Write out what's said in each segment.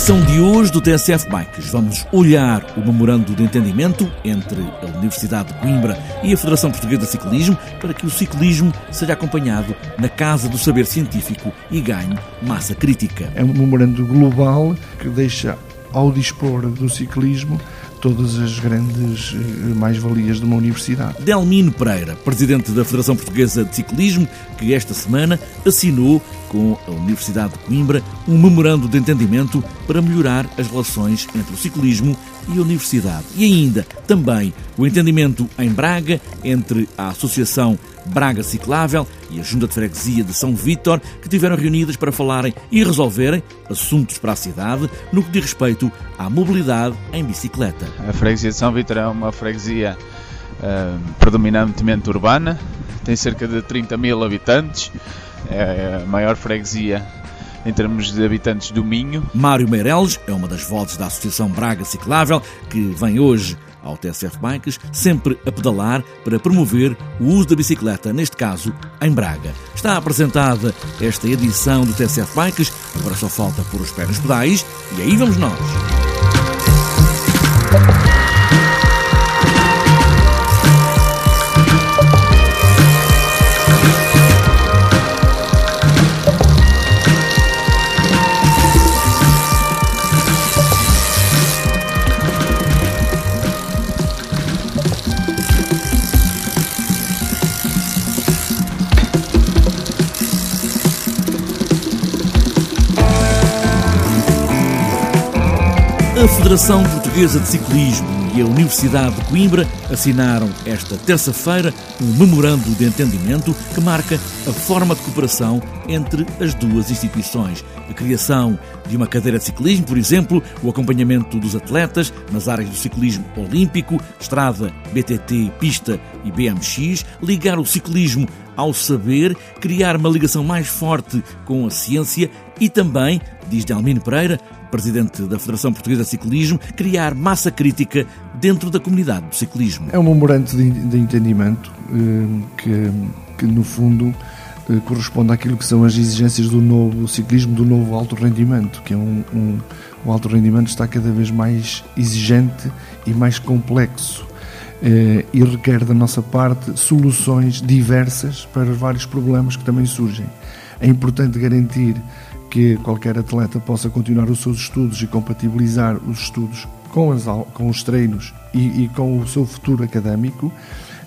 Na edição de hoje do TSF Bikes, vamos olhar o memorando de entendimento entre a Universidade de Coimbra e a Federação Portuguesa de Ciclismo para que o ciclismo seja acompanhado na Casa do Saber Científico e ganhe massa crítica. É um memorando global que deixa ao dispor do ciclismo todas as grandes eh, mais-valias de uma universidade. Delmino Pereira, presidente da Federação Portuguesa de Ciclismo, que esta semana assinou com a Universidade de Coimbra um memorando de entendimento para melhorar as relações entre o ciclismo e a universidade. E ainda, também, o entendimento em Braga entre a Associação Braga Ciclável e a Junta de Freguesia de São Vítor, que tiveram reunidas para falarem e resolverem assuntos para a cidade no que diz respeito à mobilidade em bicicleta. A Freguesia de São Vítor é uma freguesia uh, predominantemente urbana, tem cerca de 30 mil habitantes, é a maior freguesia em termos de habitantes do Minho. Mário Meireles é uma das vozes da Associação Braga Ciclável, que vem hoje ao TSF Bikes, sempre a pedalar para promover o uso da bicicleta, neste caso em Braga. Está apresentada esta edição do TSF Bikes, agora só falta pôr os pés nos pedais e aí vamos nós. A Federação Portuguesa de Ciclismo e a Universidade de Coimbra assinaram esta terça-feira um memorando de entendimento que marca a forma de cooperação entre as duas instituições. A criação de uma cadeira de ciclismo, por exemplo, o acompanhamento dos atletas nas áreas do ciclismo olímpico, estrada, BTT, pista e BMX, ligar o ciclismo ao saber, criar uma ligação mais forte com a ciência e também, diz Delmino Pereira, presidente da Federação Portuguesa de Ciclismo, criar massa crítica dentro da comunidade do ciclismo. É um memorando de, entendimento eh, que, que, no fundo, eh, corresponde àquilo que são as exigências do novo ciclismo, do novo alto rendimento, que é um, um o alto rendimento está cada vez mais exigente e mais complexo eh, e requer da nossa parte soluções diversas para os vários problemas que também surgem. É importante garantir que qualquer atleta possa continuar os seus estudos e compatibilizar os estudos com, as, com os treinos e, e, com o seu futuro académico.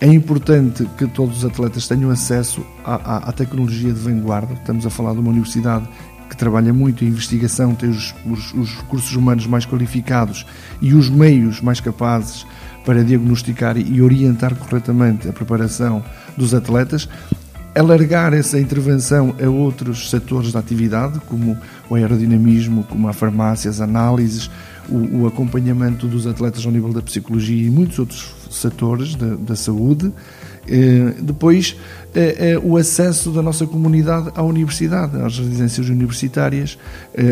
É importante que todos os atletas tenham acesso à, à, à, tecnologia de vanguarda. Estamos a falar de uma universidade que trabalha muito em investigação, tem os, os, os recursos humanos mais qualificados e os meios mais capazes para diagnosticar e orientar corretamente a preparação dos atletas alargar essa intervenção a outros setores da atividade, como o aerodinamismo, como a farmácia, as análises, o, o acompanhamento dos atletas ao nível da psicologia e muitos outros setores da, da saúde. Eh, depois, eh, eh, o acesso da nossa comunidade à universidade, às residências universitárias,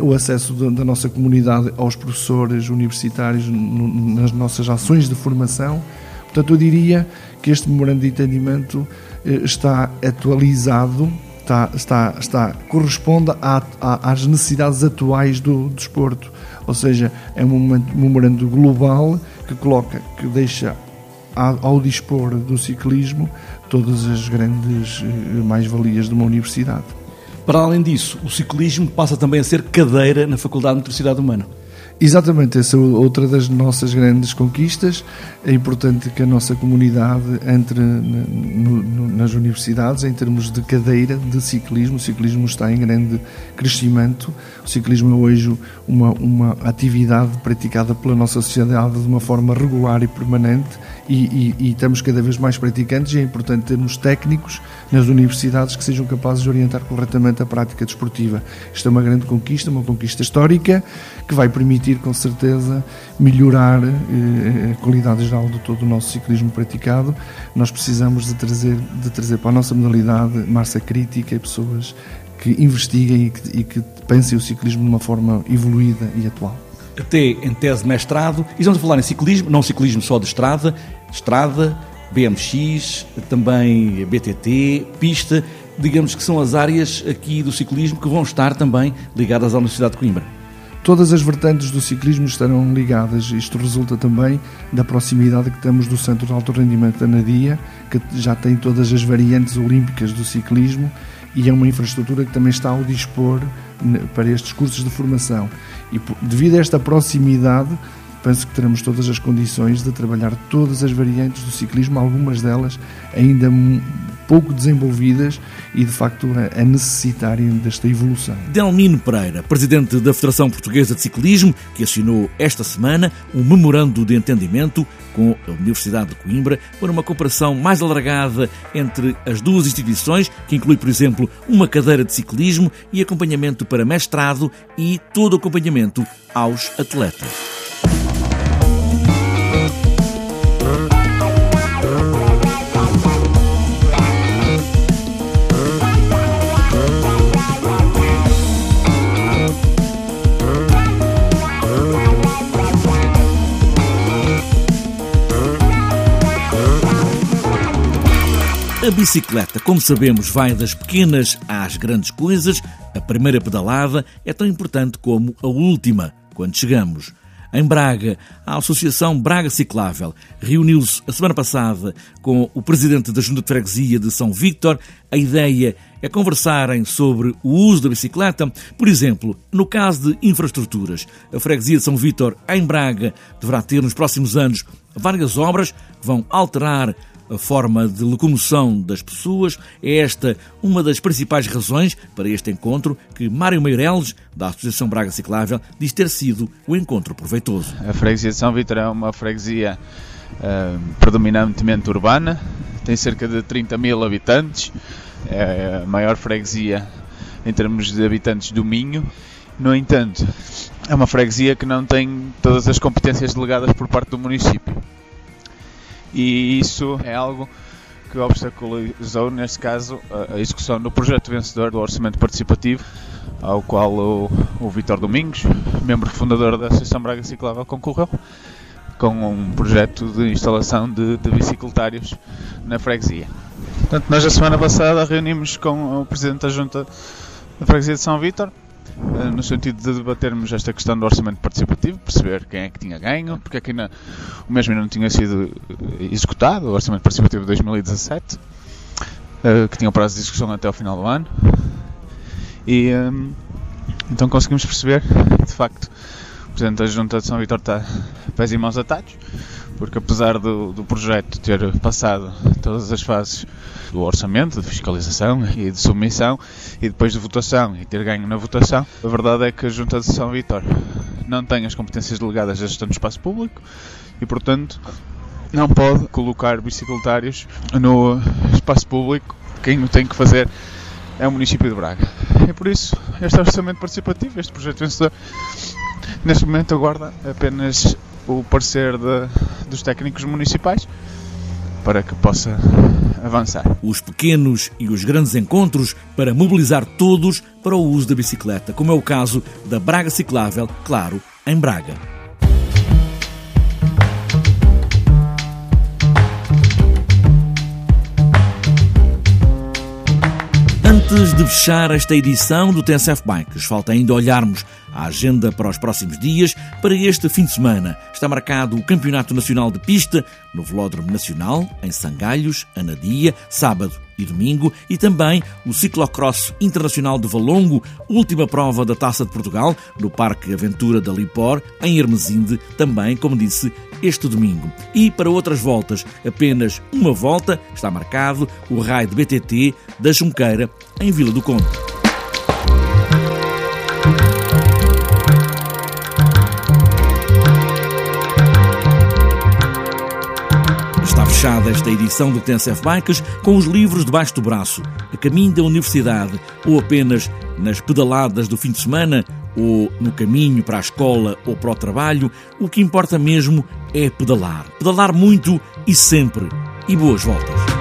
o acesso da, nossa comunidade aos professores universitários nas nossas ações de formação. Portanto, eu diria que este memorando de entendimento está atualizado, está, está, está, corresponde à, à, às necessidades atuais do desporto. Ou seja, é um memorando global que coloca, que deixa ao dispor do ciclismo todas as grandes eh, mais-valias de uma universidade. Para além disso, o ciclismo passa também a ser cadeira na Faculdade de Motricidade Humana. Exatamente, essa é outra das nossas grandes conquistas. É importante que a nossa comunidade entre nas universidades em termos de cadeira de ciclismo. O ciclismo está em grande crescimento. O ciclismo é hoje uma, uma atividade praticada pela nossa sociedade de uma forma regular e permanente e, e, e estamos cada vez mais praticantes e é importante termos técnicos nas universidades que sejam capazes de orientar corretamente a prática desportiva. Isto é uma grande conquista, uma conquista histórica que vai permitir com certeza melhorar eh, a qualidade geral de todo o nosso ciclismo praticado. Nós precisamos de trazer, de trazer para a nossa modalidade massa crítica e pessoas que investiguem e que, e que pensem o ciclismo de uma forma evoluída e atual até em tese de mestrado, e estamos a falar em ciclismo, não ciclismo só de estrada, estrada, BMX, também BTT, pista, digamos que são as áreas aqui do ciclismo que vão estar também ligadas à Universidade de Coimbra. Todas as vertentes do ciclismo estarão ligadas. Isto resulta também da proximidade que temos do Centro de Alto Rendimento da Nadia, que já tem todas as variantes olímpicas do ciclismo e é uma infraestrutura que também está ao dispor para estes cursos de formação. E devido a esta proximidade, penso que teremos todas as condições de trabalhar todas as variantes do ciclismo, algumas delas ainda pouco desenvolvidas e, de facto, a necessitarem desta evolução. Delmino Pereira, presidente da Federação Portuguesa de Ciclismo, que assinou esta semana um memorando de entendimento com a Universidade de Coimbra para uma cooperação mais alargada entre as duas instituições, que inclui, por exemplo, uma cadeira de ciclismo e acompanhamento para mestrado e todo o acompanhamento aos atletas. A bicicleta, como sabemos, vai das pequenas às grandes coisas. A primeira pedalada é tão importante como a última, quando chegamos. Em Braga, a Associação Braga Ciclável reuniu-se a semana passada com o presidente da Junta de Freguesia de São Vítor. A ideia é conversarem sobre o uso da bicicleta. Por exemplo, no caso de infraestruturas, a Freguesia de São Vítor, em Braga, deverá ter nos próximos anos várias obras que vão alterar a forma de locomoção das pessoas. É esta uma das principais razões para este encontro que Mário Meireles, da Associação Braga Ciclável, diz ter sido o encontro proveitoso. A freguesia de São Vítor é uma freguesia uh, predominantemente urbana, tem cerca de 30 mil habitantes, é a maior freguesia em termos de habitantes do Minho. No entanto, é uma freguesia que não tem todas as competências delegadas por parte do município e isso é algo que obstaculizou, neste caso, a execução do projeto vencedor do Orçamento Participativo, ao qual o, o Vitor Domingos, membro fundador da Associação Braga Ciclável, concorreu, com um projeto de instalação de, de bicicletários na freguesia. Portanto, nós, a semana passada, reunimos com o Presidente da Junta da Freguesia de São Vítor no sentido de debatermos esta questão do orçamento participativo, perceber quem é que tinha ganho, porque é que ainda, o mesmo ainda não tinha sido eh, executado, o orçamento participativo de 2017, eh, que tinha o prazo de execução até ao final do ano. E então conseguimos perceber, de facto, Presidente da Junta de São Vitor está pés e mãos atados, porque apesar do, do projeto ter passado todas as fases do orçamento, de fiscalização e de submissão, e depois de votação e ter ganho na votação, a verdade é que a Junta de São Vitor não tem as competências delegadas da gestão do espaço público e, portanto, não pode colocar bicicletários no espaço público. Quem o tem que fazer é o município de Braga. E por isso, este orçamento participativo, este projeto vencedor, neste momento aguarda apenas o parecer de, dos técnicos municipais para que possa avançar. Os pequenos e os grandes encontros para mobilizar todos para o uso da bicicleta, como é o caso da Braga Ciclável, claro, em Braga. Antes de fechar esta edição do TSF Bikes, falta ainda olharmos a agenda para os próximos dias. Para este fim de semana está marcado o Campeonato Nacional de Pista no Velódromo Nacional, em Sangalhos, Anadia, sábado e domingo, e também o Ciclocross Internacional de Valongo, última prova da Taça de Portugal, no Parque Aventura da Lipor, em Hermesinde, também, como disse, este domingo. E para outras voltas, apenas uma volta, está marcado o raio de BTT da Junqueira, em Vila do Conde. Fechada esta edição do TNCF Bikes com os livros debaixo do braço, a caminho da universidade ou apenas nas pedaladas do fim de semana ou no caminho para a escola ou para o trabalho, o que importa mesmo é pedalar. Pedalar muito e sempre. E boas voltas.